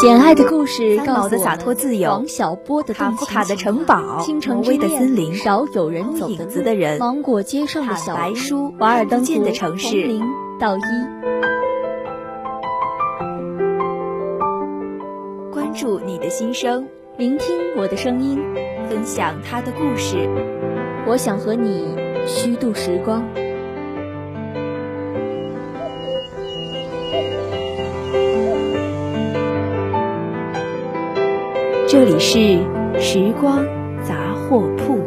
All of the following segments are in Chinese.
简爱的故事，告的洒脱自由，王小波的卡夫卡的城堡，倾城之恋，少有人走影子的人，芒果街上的小白书，瓦尔登湖的城市，零到一，关注你的心声，聆听我的声音，分享他的故事，我想和你虚度时光。这里是时光杂货铺。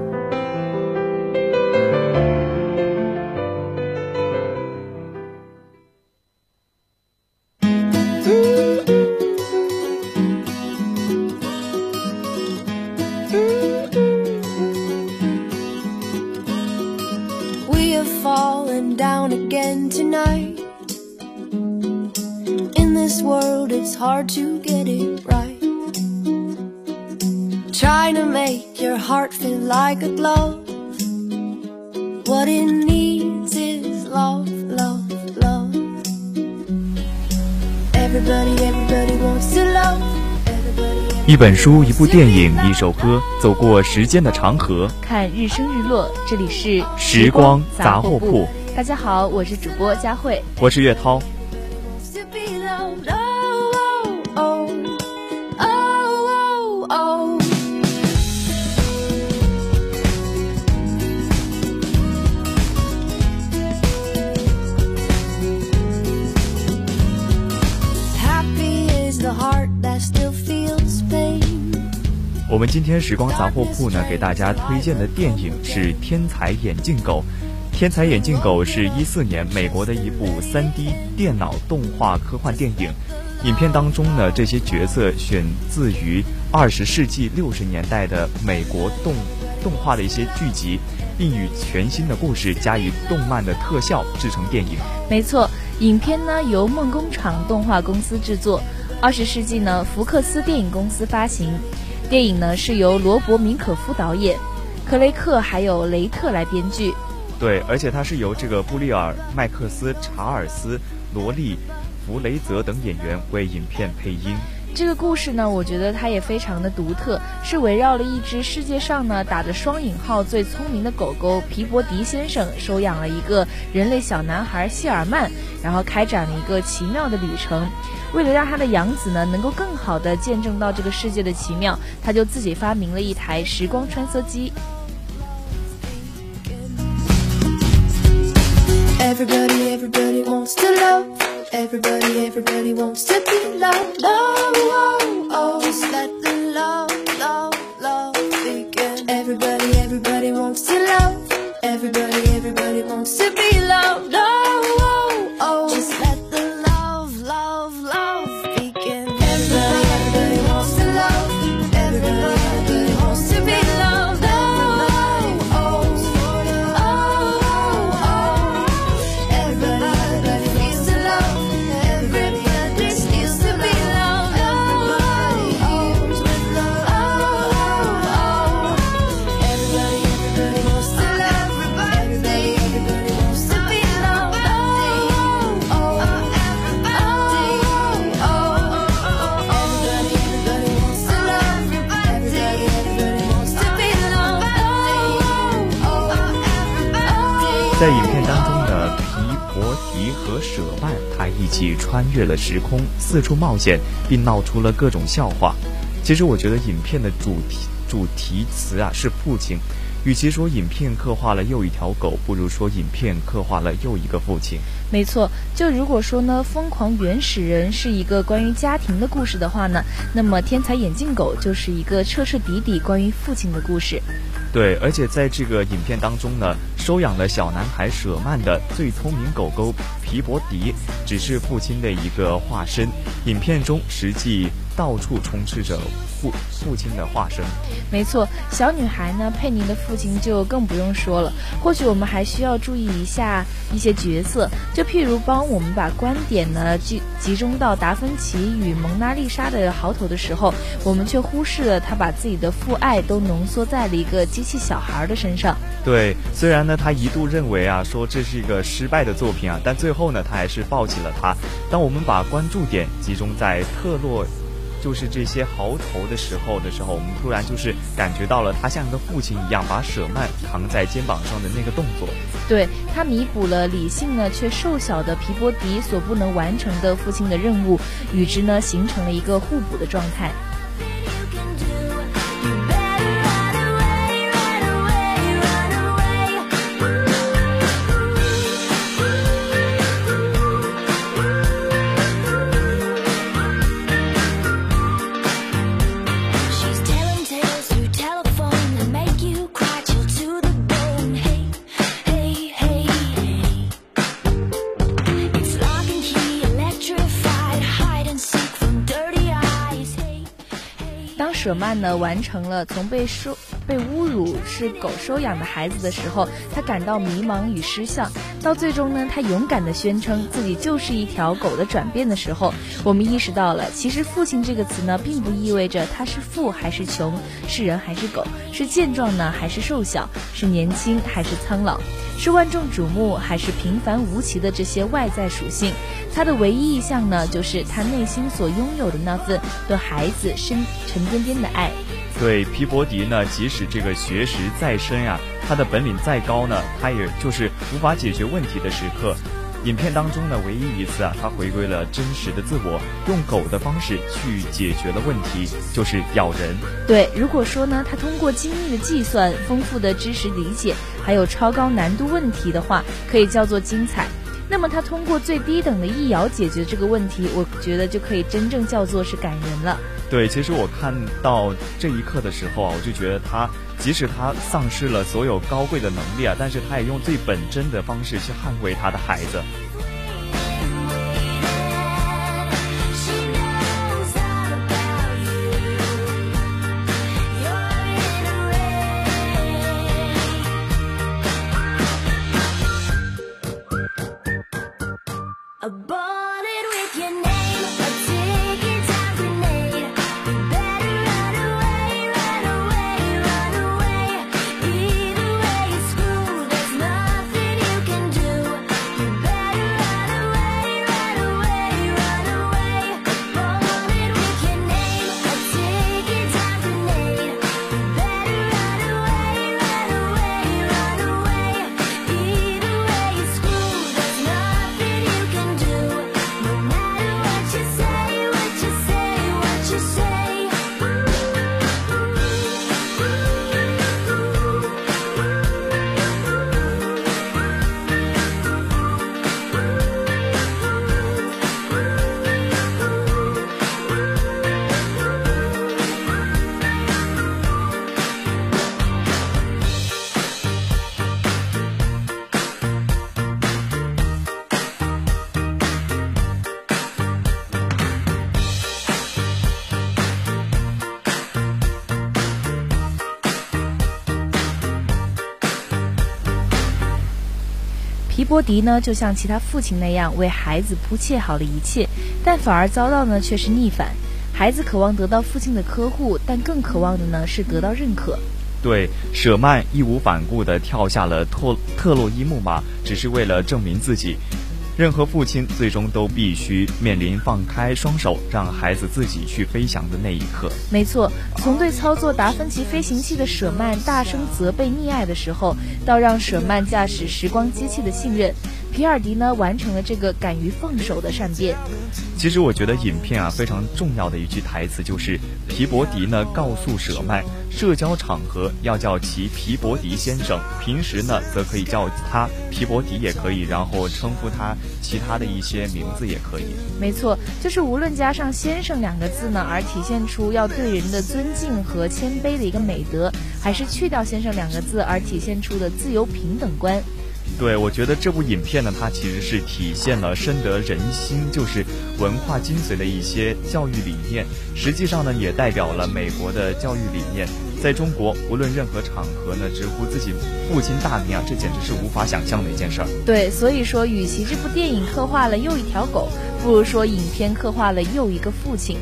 一本书，一部电影，一首歌，走过时间的长河，看日升日落。这里是时光杂货铺。大家好，我是主播佳慧，我是岳涛。我们今天时光杂货铺呢，给大家推荐的电影是《天才眼镜狗》。《天才眼镜狗》是一四年美国的一部 3D 电脑动画科幻电影。影片当中呢，这些角色选自于二十世纪六十年代的美国动动画的一些剧集，并与全新的故事加以动漫的特效制成电影。没错，影片呢由梦工厂动画公司制作，二十世纪呢福克斯电影公司发行。电影呢是由罗伯·明可夫导演，克雷克还有雷特来编剧。对，而且它是由这个布利尔、麦克斯、查尔斯、罗利、弗雷泽等演员为影片配音。这个故事呢，我觉得它也非常的独特，是围绕了一只世界上呢打着双引号最聪明的狗狗皮博迪先生收养了一个人类小男孩谢尔曼，然后开展了一个奇妙的旅程。为了让他的养子呢能够更好的见证到这个世界的奇妙，他就自己发明了一台时光穿梭机。Everybody, everybody wants to be la la 起穿越了时空，四处冒险，并闹出了各种笑话。其实，我觉得影片的主题主题词啊是父亲。与其说影片刻画了又一条狗，不如说影片刻画了又一个父亲。没错，就如果说呢，《疯狂原始人》是一个关于家庭的故事的话呢，那么《天才眼镜狗》就是一个彻彻底底关于父亲的故事。对，而且在这个影片当中呢，收养了小男孩舍曼的最聪明狗狗皮博迪，只是父亲的一个化身。影片中实际到处充斥着父父亲的化身。没错，小女孩呢，佩妮的父亲就更不用说了。或许我们还需要注意一下一些角色，就譬如帮我们把观点呢集集中到达芬奇与蒙娜丽莎的嚎头的时候，我们却忽视了他把自己的父爱都浓缩在了一个机器小孩的身上。对，虽然呢，他一度认为啊，说这是一个失败的作品啊，但最后呢，他还是抱起了他。当我们把关注点集中在特洛。就是这些嚎头的时候的时候，我们突然就是感觉到了他像一个父亲一样，把舍曼扛在肩膀上的那个动作。对他弥补了理性呢却瘦小的皮波迪所不能完成的父亲的任务，与之呢形成了一个互补的状态。完成了从被收被侮辱是狗收养的孩子的时候，他感到迷茫与失效，到最终呢，他勇敢地宣称自己就是一条狗的转变的时候，我们意识到了，其实“父亲”这个词呢，并不意味着他是富还是穷，是人还是狗，是健壮呢还是瘦小，是年轻还是苍老，是万众瞩目还是平凡无奇的这些外在属性。他的唯一意向呢，就是他内心所拥有的那份对孩子深沉甸甸的爱。对皮博迪呢，即使这个学识再深呀，他的本领再高呢，他也就是无法解决问题的时刻。影片当中呢，唯一一次啊，他回归了真实的自我，用狗的方式去解决了问题，就是咬人。对，如果说呢，他通过精密的计算、丰富的知识理解，还有超高难度问题的话，可以叫做精彩。那么他通过最低等的一咬解决这个问题，我觉得就可以真正叫做是感人了。对，其实我看到这一刻的时候啊，我就觉得他即使他丧失了所有高贵的能力啊，但是他也用最本真的方式去捍卫他的孩子。波迪呢，就像其他父亲那样为孩子铺砌好了一切，但反而遭到呢却是逆反。孩子渴望得到父亲的呵护，但更渴望的呢是得到认可。对，舍曼义无反顾地跳下了特特洛伊木马，只是为了证明自己。任何父亲最终都必须面临放开双手，让孩子自己去飞翔的那一刻。没错，从对操作达芬奇飞行器的舍曼大声责备溺爱的时候，到让舍曼驾驶时光机器的信任。皮尔迪呢完成了这个敢于放手的善变。其实我觉得影片啊非常重要的一句台词就是皮伯迪呢告诉舍曼，社交场合要叫其皮伯迪先生，平时呢则可以叫他皮伯迪也可以，然后称呼他其他的一些名字也可以。没错，就是无论加上先生两个字呢，而体现出要对人的尊敬和谦卑的一个美德，还是去掉先生两个字而体现出的自由平等观。对，我觉得这部影片呢，它其实是体现了深得人心，就是文化精髓的一些教育理念。实际上呢，也代表了美国的教育理念。在中国，无论任何场合呢，直呼自己父亲大名啊，这简直是无法想象的一件事儿。对，所以说，与其这部电影刻画了又一条狗，不如说影片刻画了又一个父亲。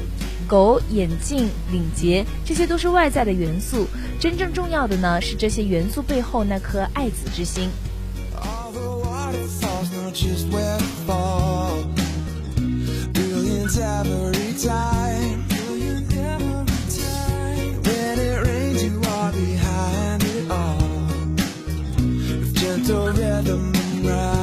狗、眼镜、领结，这些都是外在的元素。真正重要的呢，是这些元素背后那颗爱子之心。just where to fall. Billions every time. When it rains, you are behind it all. Gentle rhythm and.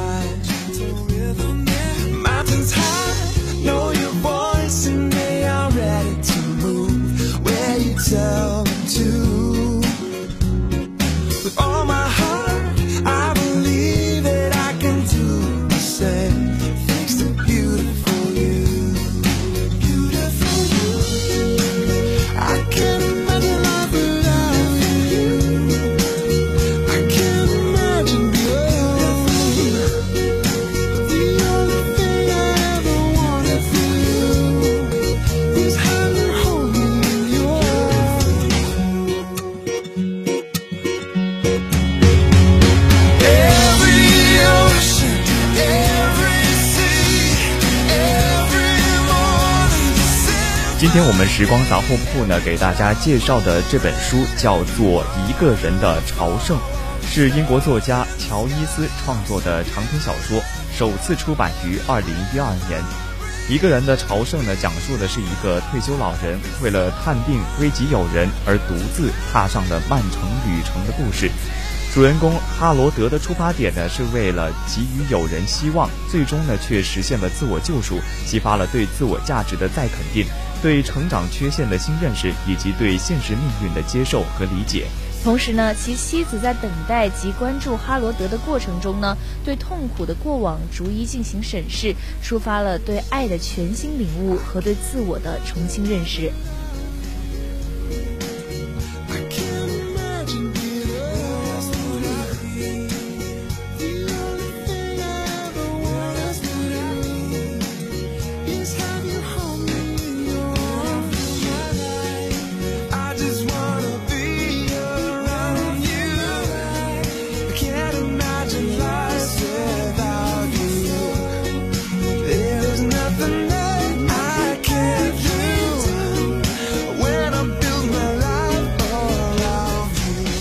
时光杂货铺呢，给大家介绍的这本书叫做《一个人的朝圣》，是英国作家乔伊斯创作的长篇小说，首次出版于二零一二年。《一个人的朝圣》呢，讲述的是一个退休老人为了探病危及友人而独自踏上的漫长旅程的故事。主人公哈罗德的出发点呢，是为了给予友人希望，最终呢却实现了自我救赎，激发了对自我价值的再肯定，对成长缺陷的新认识，以及对现实命运的接受和理解。同时呢，其妻子在等待及关注哈罗德的过程中呢，对痛苦的过往逐一进行审视，抒发了对爱的全新领悟和对自我的重新认识。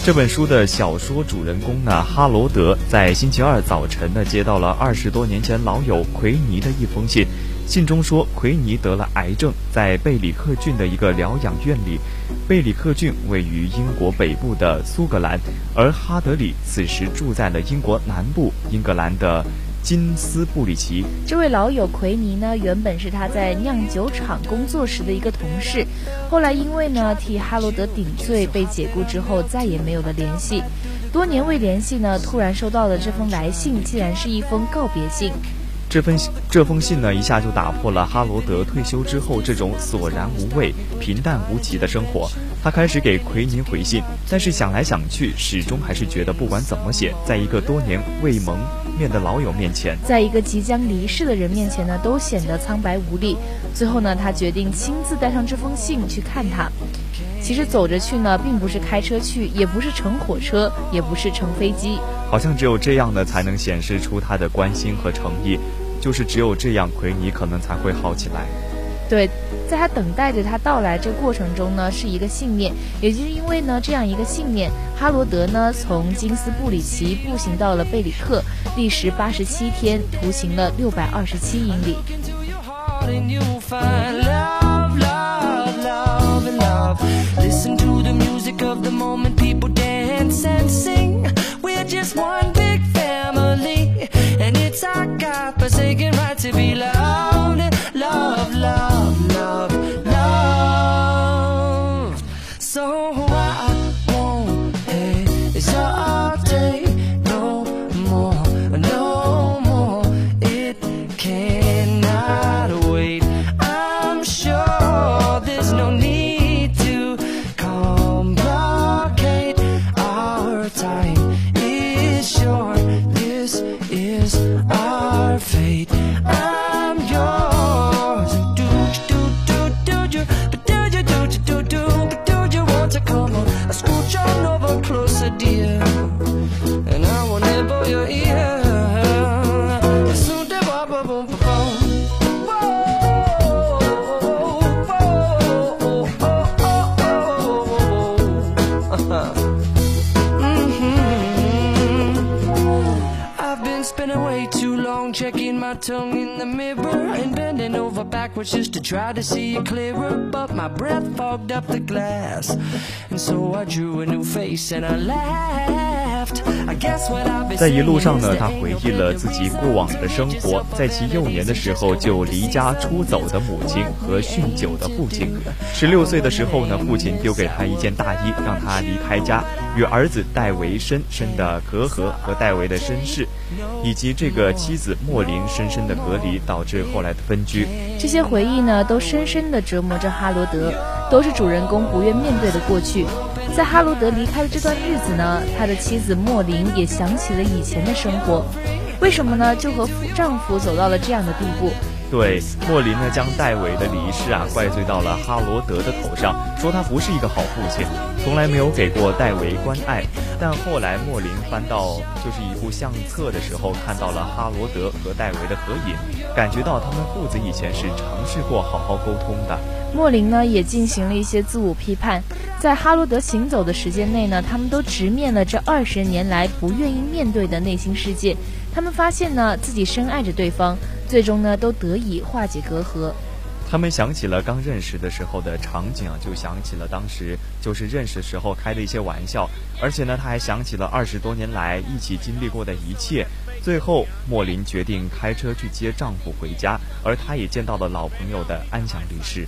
这本书的小说主人公呢，哈罗德在星期二早晨呢，接到了二十多年前老友奎尼的一封信。信中说，奎尼得了癌症，在贝里克郡的一个疗养院里。贝里克郡位于英国北部的苏格兰，而哈德里此时住在了英国南部英格兰的。金斯布里奇，这位老友奎尼呢，原本是他在酿酒厂工作时的一个同事，后来因为呢替哈罗德顶罪被解雇之后，再也没有了联系。多年未联系呢，突然收到了这封来信，竟然是一封告别信。这封这封信呢，一下就打破了哈罗德退休之后这种索然无味、平淡无奇的生活。他开始给奎尼回信，但是想来想去，始终还是觉得不管怎么写，在一个多年未蒙面的老友面前，在一个即将离世的人面前呢，都显得苍白无力。最后呢，他决定亲自带上这封信去看他。其实走着去呢，并不是开车去，也不是乘火车，也不是乘飞机。好像只有这样呢，才能显示出他的关心和诚意。就是只有这样，奎尼可能才会好起来。对，在他等待着他到来这个过程中呢，是一个信念。也就是因为呢这样一个信念，哈罗德呢从金斯布里奇步行到了贝里克，历时八十七天，徒行了六百二十七英里。Forsaken right to be loved, love, love, love, love. So I won't hesitate no more, no more. It cannot wait. I'm sure there's no need to complicate our time backwards just to try to see it clearer. But my breath fogged up the glass, and so I drew a new face and I laughed. 在一路上呢，他回忆了自己过往的生活，在其幼年的时候就离家出走的母亲和酗酒的父亲。十六岁的时候呢，父亲丢给他一件大衣，让他离开家，与儿子戴维深深的隔阂和戴维的身世，以及这个妻子莫林深深的隔离，导致后来的分居。这些回忆呢，都深深的折磨着哈罗德，都是主人公不愿面对的过去。在哈罗德离开的这段日子呢，他的妻子莫林也想起了以前的生活。为什么呢？就和丈夫走到了这样的地步。对，莫林呢将戴维的离世啊怪罪到了哈罗德的头上，说他不是一个好父亲，从来没有给过戴维关爱。但后来莫林翻到就是一部相册的时候，看到了哈罗德和戴维的合影，感觉到他们父子以前是尝试过好好沟通的。莫林呢也进行了一些自我批判，在哈罗德行走的时间内呢，他们都直面了这二十年来不愿意面对的内心世界。他们发现呢自己深爱着对方，最终呢都得以化解隔阂。他们想起了刚认识的时候的场景啊，就想起了当时就是认识时候开的一些玩笑，而且呢，他还想起了二十多年来一起经历过的一切。最后，莫林决定开车去接丈夫回家，而他也见到了老朋友的安详离世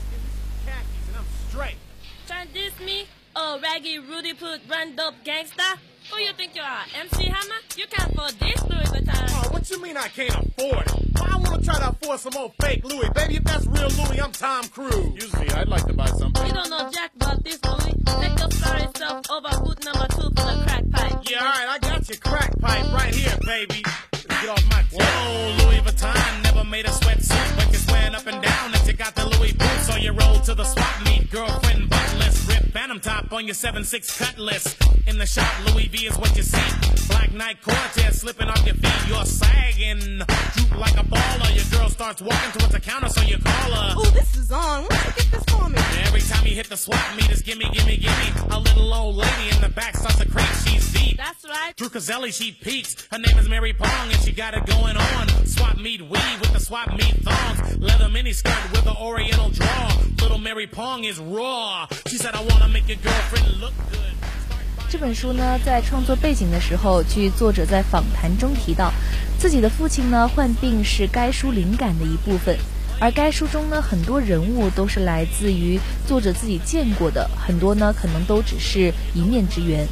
离世。Who you think you are, MC Hammer? You can't afford this Louis Vuitton. Oh, what you mean I can't afford it? Why I wanna try to afford some old fake Louis? Baby, if that's real Louis, I'm Tom Cruise. Usually, I'd like to buy something. You don't know jack about this Louis. Take your sorry self over boot number two for the crack pipe. Yeah, alright, I got your crack pipe right here, baby. Get off my Whoa, Louis Vuitton never made a sweatsuit, but you're swearing up and down Louis boots, so you roll to the swap meet, girlfriend buttless, rip phantom top on your 7-6 cutlass. In the shop, Louis V is what you see. Black Knight Cortez slipping off your feet. You're sagging. Droop like a baller. Your girl starts walking towards the counter, so you call her. Oh, this is on. Where'd you get this for me? Every time you hit the swap meters, gimme, gimme, gimme. A little old lady in the back starts to creep. She's deep. That's right. Drew Caselli, she peeks. Her name is Mary Pong, and she got it going on. Swap meet weave with the swap meet thongs. Leather mini skirt with the oriental draw. Little Mary Pong is raw. She said, I wanna make your girlfriend look good. 这本书呢，在创作背景的时候，据作者在访谈中提到，自己的父亲呢患病是该书灵感的一部分，而该书中呢很多人物都是来自于作者自己见过的，很多呢可能都只是一面之缘。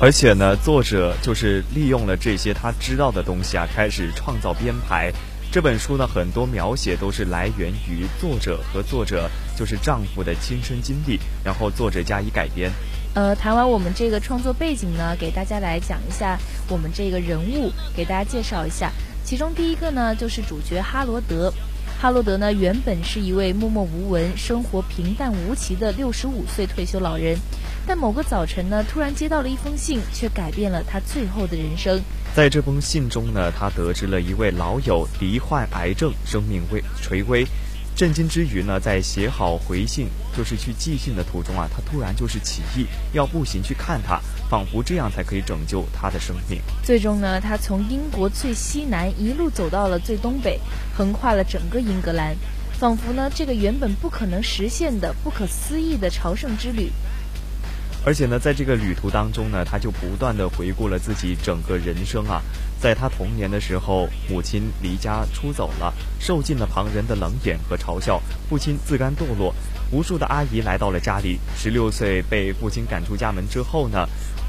而且呢，作者就是利用了这些他知道的东西啊，开始创造编排。这本书呢，很多描写都是来源于作者和作者就是丈夫的亲身经历，然后作者加以改编。呃，谈完我们这个创作背景呢，给大家来讲一下我们这个人物，给大家介绍一下。其中第一个呢，就是主角哈罗德。哈罗德呢，原本是一位默默无闻、生活平淡无奇的六十五岁退休老人，但某个早晨呢，突然接到了一封信，却改变了他最后的人生。在这封信中呢，他得知了一位老友罹患癌症，生命危垂危。震惊之余呢，在写好回信，就是去寄信的途中啊，他突然就是起意要步行去看他，仿佛这样才可以拯救他的生命。最终呢，他从英国最西南一路走到了最东北，横跨了整个英格兰，仿佛呢，这个原本不可能实现的不可思议的朝圣之旅。而且呢，在这个旅途当中呢，他就不断的回顾了自己整个人生啊。在他童年的时候，母亲离家出走了，受尽了旁人的冷眼和嘲笑。父亲自甘堕落，无数的阿姨来到了家里。十六岁被父亲赶出家门之后呢？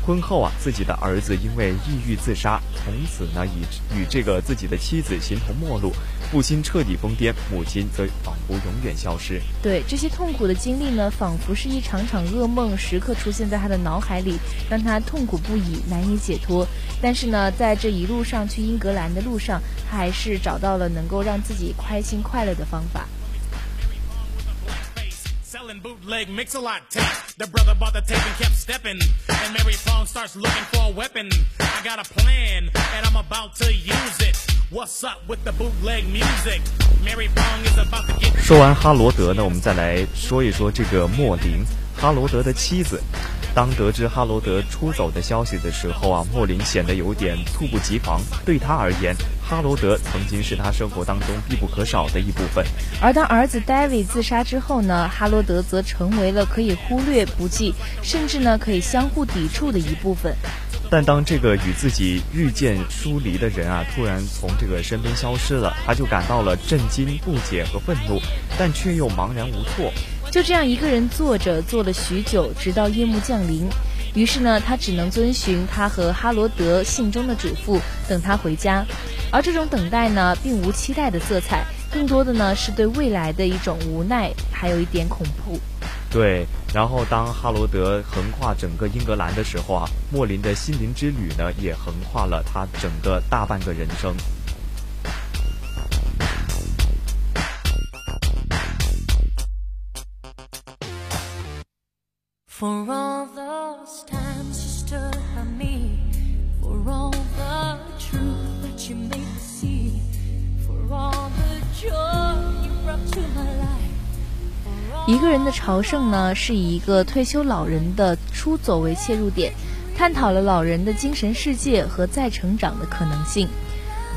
婚后啊，自己的儿子因为抑郁自杀，从此呢，以与这个自己的妻子形同陌路。父亲彻底疯癫，母亲则仿佛永远消失。对这些痛苦的经历呢，仿佛是一场场噩梦，时刻出现在他的脑海里，让他痛苦不已，难以解脱。但是呢，在这一路上去英格兰的路上，他还是找到了能够让自己开心快乐的方法。selling bootleg mix a lot tape. The brother bought the tape and kept stepping. And Mary Fong starts looking for a weapon. I got a plan and I'm about to use it. What's up with the bootleg music? Mary Fong is about to get. 说完哈罗德呢，我们再来说一说这个莫林， 哈罗德的妻子。当得知哈罗德出走的消息的时候啊，莫林显得有点猝不及防。对他而言，哈罗德曾经是他生活当中必不可少的一部分。而当儿子 David 自杀之后呢，哈罗德则成为了可以忽略不计，甚至呢可以相互抵触的一部分。但当这个与自己日渐疏离的人啊，突然从这个身边消失了，他就感到了震惊、不解和愤怒，但却又茫然无措。就这样一个人坐着，坐了许久，直到夜幕降临。于是呢，他只能遵循他和哈罗德信中的嘱咐，等他回家。而这种等待呢，并无期待的色彩，更多的呢是对未来的一种无奈，还有一点恐怖。对。然后，当哈罗德横跨整个英格兰的时候啊，莫林的心灵之旅呢，也横跨了他整个大半个人生。For all those times you stood by me, for all the truth that you made me see, for all the joy you brought to my life. 一个人的朝圣呢，是以一个退休老人的出走为切入点，探讨了老人的精神世界和再成长的可能性。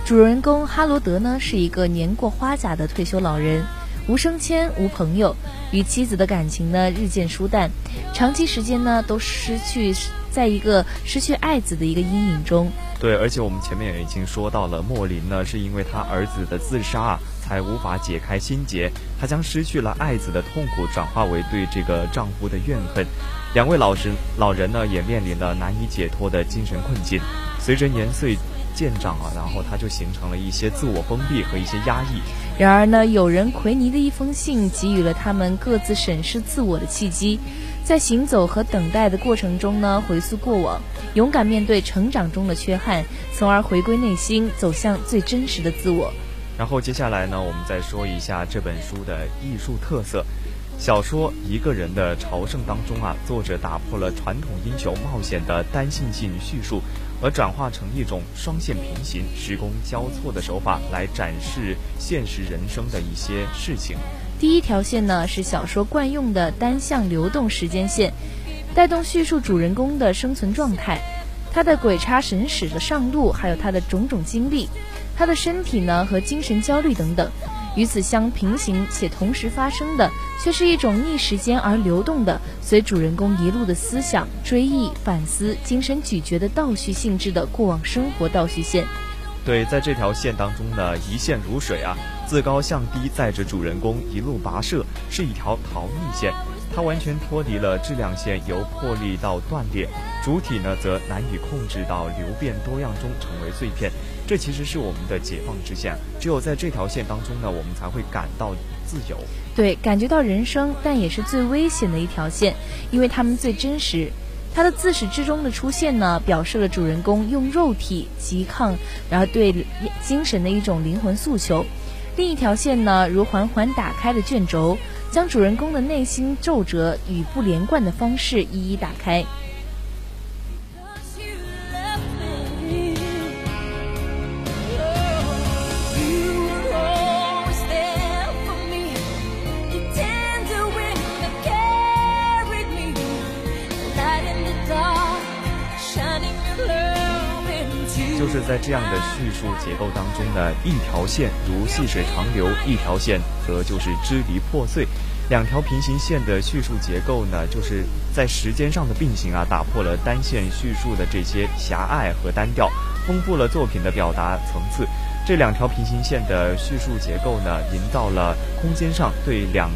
主人公哈罗德呢，是一个年过花甲的退休老人，无升迁，无朋友，与妻子的感情呢日渐疏淡，长期时间呢都失去在一个失去爱子的一个阴影中。对，而且我们前面也已经说到了，莫林呢是因为他儿子的自杀啊，才无法解开心结，他将失去了爱子的痛苦转化为对这个丈夫的怨恨。两位老人老人呢也面临了难以解脱的精神困境。随着年岁渐长啊，然后他就形成了一些自我封闭和一些压抑。然而呢，有人奎尼的一封信给予了他们各自审视自我的契机。在行走和等待的过程中呢，回溯过往，勇敢面对成长中的缺憾，从而回归内心，走向最真实的自我。然后接下来呢，我们再说一下这本书的艺术特色。小说《一个人的朝圣》当中啊，作者打破了传统英雄冒险的单性性叙述，而转化成一种双线平行、时空交错的手法来展示现实人生的一些事情。第一条线呢是小说惯用的单向流动时间线，带动叙述主人公的生存状态，他的鬼差神使的上路，还有他的种种经历，他的身体呢和精神焦虑等等。与此相平行且同时发生的，却是一种逆时间而流动的，随主人公一路的思想追忆、反思、精神咀嚼的倒叙性质的过往生活倒叙线。对，在这条线当中呢，一线如水啊，自高向低，载着主人公一路跋涉，是一条逃逸线。它完全脱离了质量线，由破裂到断裂，主体呢则难以控制到流变多样中成为碎片。这其实是我们的解放之线，只有在这条线当中呢，我们才会感到自由。对，感觉到人生，但也是最危险的一条线，因为它们最真实。它的自始至终的出现呢，表示了主人公用肉体拮抗，然后对精神的一种灵魂诉求。另一条线呢，如缓缓打开的卷轴，将主人公的内心皱褶与不连贯的方式一一打开。在这样的叙述结构当中呢，一条线如细水长流，一条线则就是支离破碎。两条平行线的叙述结构呢，就是在时间上的并行啊，打破了单线叙述的这些狭隘和单调，丰富了作品的表达层次。这两条平行线的叙述结构呢，营造了空间上对两。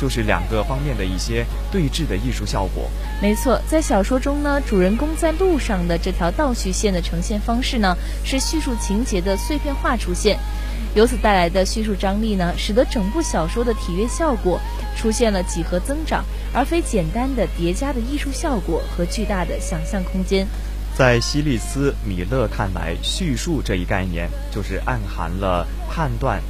就是两个方面的一些对峙的艺术效果。没错，在小说中呢，主人公在路上的这条倒叙线的呈现方式呢，是叙述情节的碎片化出现，由此带来的叙述张力呢，使得整部小说的体阅效果出现了几何增长，而非简单的叠加的艺术效果和巨大的想象空间。在希利斯·米勒看来，叙述这一概念就是暗含了判断。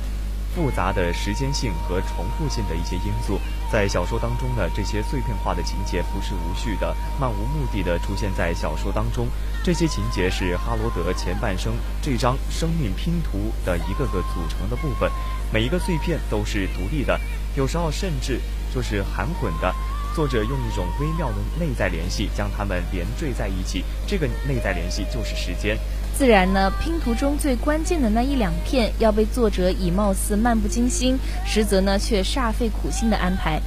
复杂的时间性和重复性的一些因素，在小说当中呢，这些碎片化的情节不是无序的、漫无目的的出现在小说当中。这些情节是哈罗德前半生这张生命拼图的一个个组成的部分，每一个碎片都是独立的，有时候甚至就是含混的。作者用一种微妙的内在联系将它们连缀在一起，这个内在联系就是时间。自然呢，拼图中最关键的那一两片要被作者以貌似漫不经心，实则呢却煞费苦心的安排，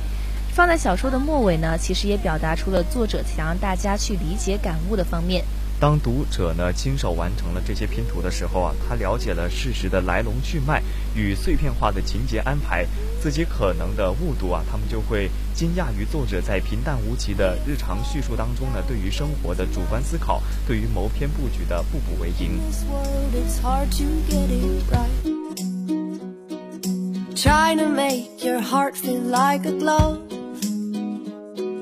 放在小说的末尾呢，其实也表达出了作者想让大家去理解感悟的方面。当读者呢亲手完成了这些拼图的时候啊，他了解了事实的来龙去脉与碎片化的情节安排，自己可能的误读啊，他们就会惊讶于作者在平淡无奇的日常叙述当中呢，对于生活的主观思考，对于谋篇布局的步步为营。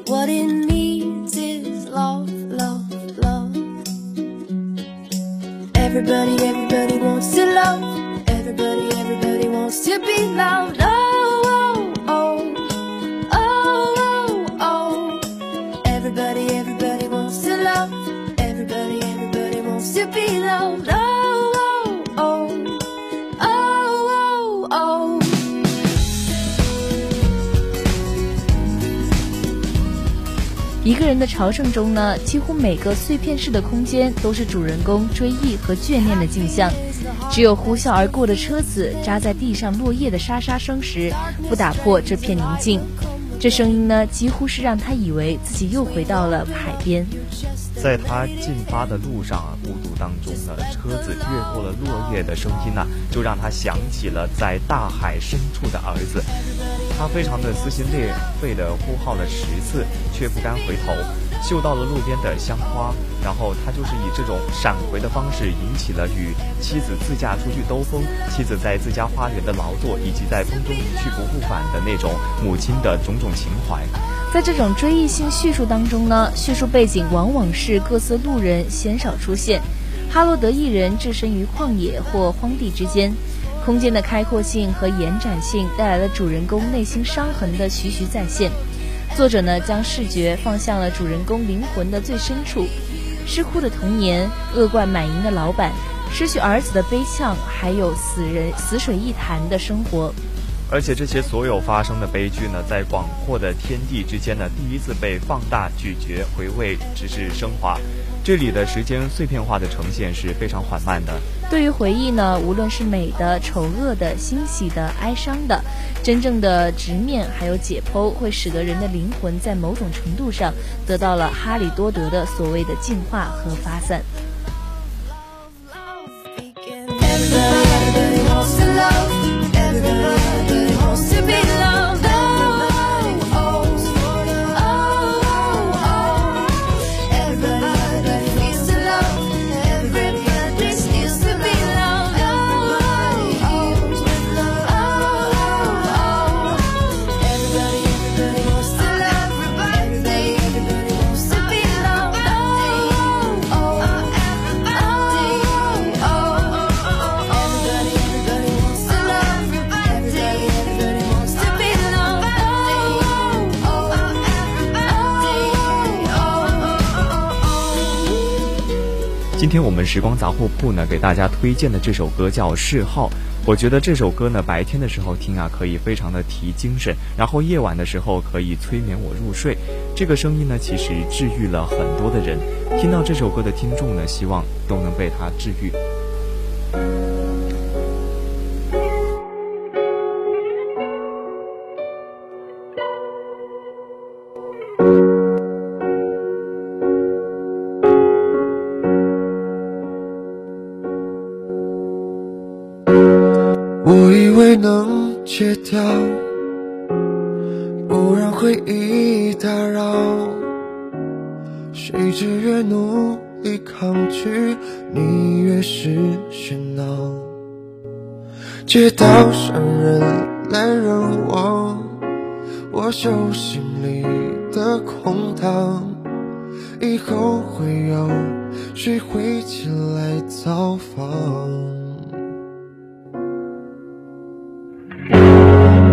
What it needs is love. Everybody, everybody wants to love. Everybody, everybody wants to be loved. 人的朝圣中呢，几乎每个碎片式的空间都是主人公追忆和眷恋的镜像。只有呼啸而过的车子扎在地上落叶的沙沙声时，不打破这片宁静。这声音呢，几乎是让他以为自己又回到了海边。在他进发的路上，孤独当中呢，车子越过了落叶的声音呢，就让他想起了在大海深处的儿子。他非常的撕心裂肺的呼号了十次，却不甘回头，嗅到了路边的香花，然后他就是以这种闪回的方式，引起了与妻子自驾出去兜风，妻子在自家花园的劳作，以及在风中一去不复返的那种母亲的种种情怀。在这种追忆性叙述当中呢，叙述背景往往是各色路人鲜少出现。哈罗德一人置身于旷野或荒地之间，空间的开阔性和延展性带来了主人公内心伤痕的徐徐再现。作者呢，将视觉放向了主人公灵魂的最深处，失哭的童年，恶贯满盈的老板，失去儿子的悲呛，还有死人死水一潭的生活。而且这些所有发生的悲剧呢，在广阔的天地之间呢，第一次被放大、咀嚼、回味，直至升华。这里的时间碎片化的呈现是非常缓慢的。对于回忆呢，无论是美的、丑恶的、欣喜的、哀伤的，真正的直面还有解剖，会使得人的灵魂在某种程度上得到了哈里多德的所谓的净化和发散。我们时光杂货铺呢，给大家推荐的这首歌叫《嗜好》。我觉得这首歌呢，白天的时候听啊，可以非常的提精神；然后夜晚的时候可以催眠我入睡。这个声音呢，其实治愈了很多的人。听到这首歌的听众呢，希望都能被它治愈。未能戒掉，不让回忆打扰。谁知越努力抗拒，你越是喧闹。街道上人来人往，我手心里的空荡。以后会有谁会前来造访？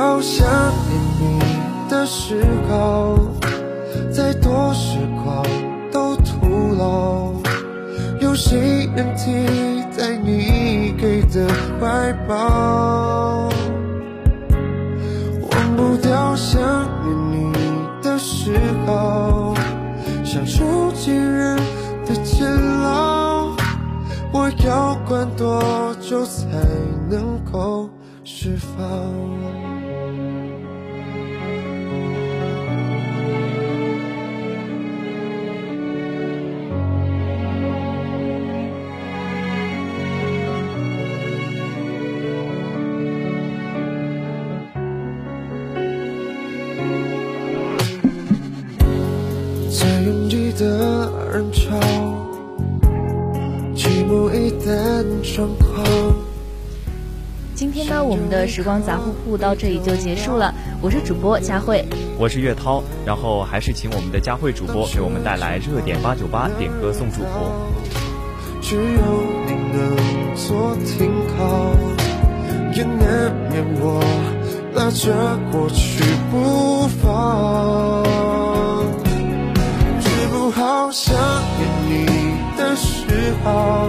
好想念你的嗜好，再多时光都徒劳。有谁能替代你给的怀抱？忘不掉想念你的嗜好，像囚禁人的监牢。我要关多久才能够？释放。今天呢，我们的时光杂货铺到这里就结束了。我是主播佳慧，我是岳涛，然后还是请我们的佳慧主播给我们带来热点八九八点歌送祝福。只有你能做停靠，也难免我拉着过去不放。治不好想念你的嗜好，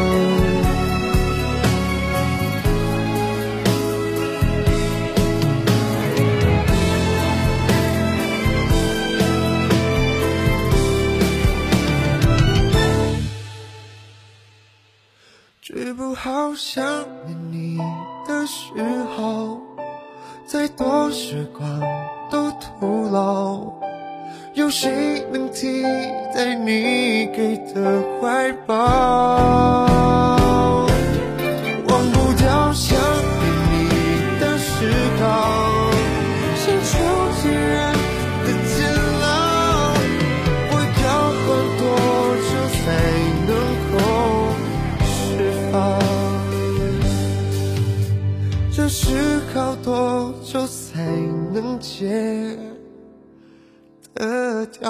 好想念你的时候，再多时光都徒劳。有谁能替代你给的怀抱？能戒得掉？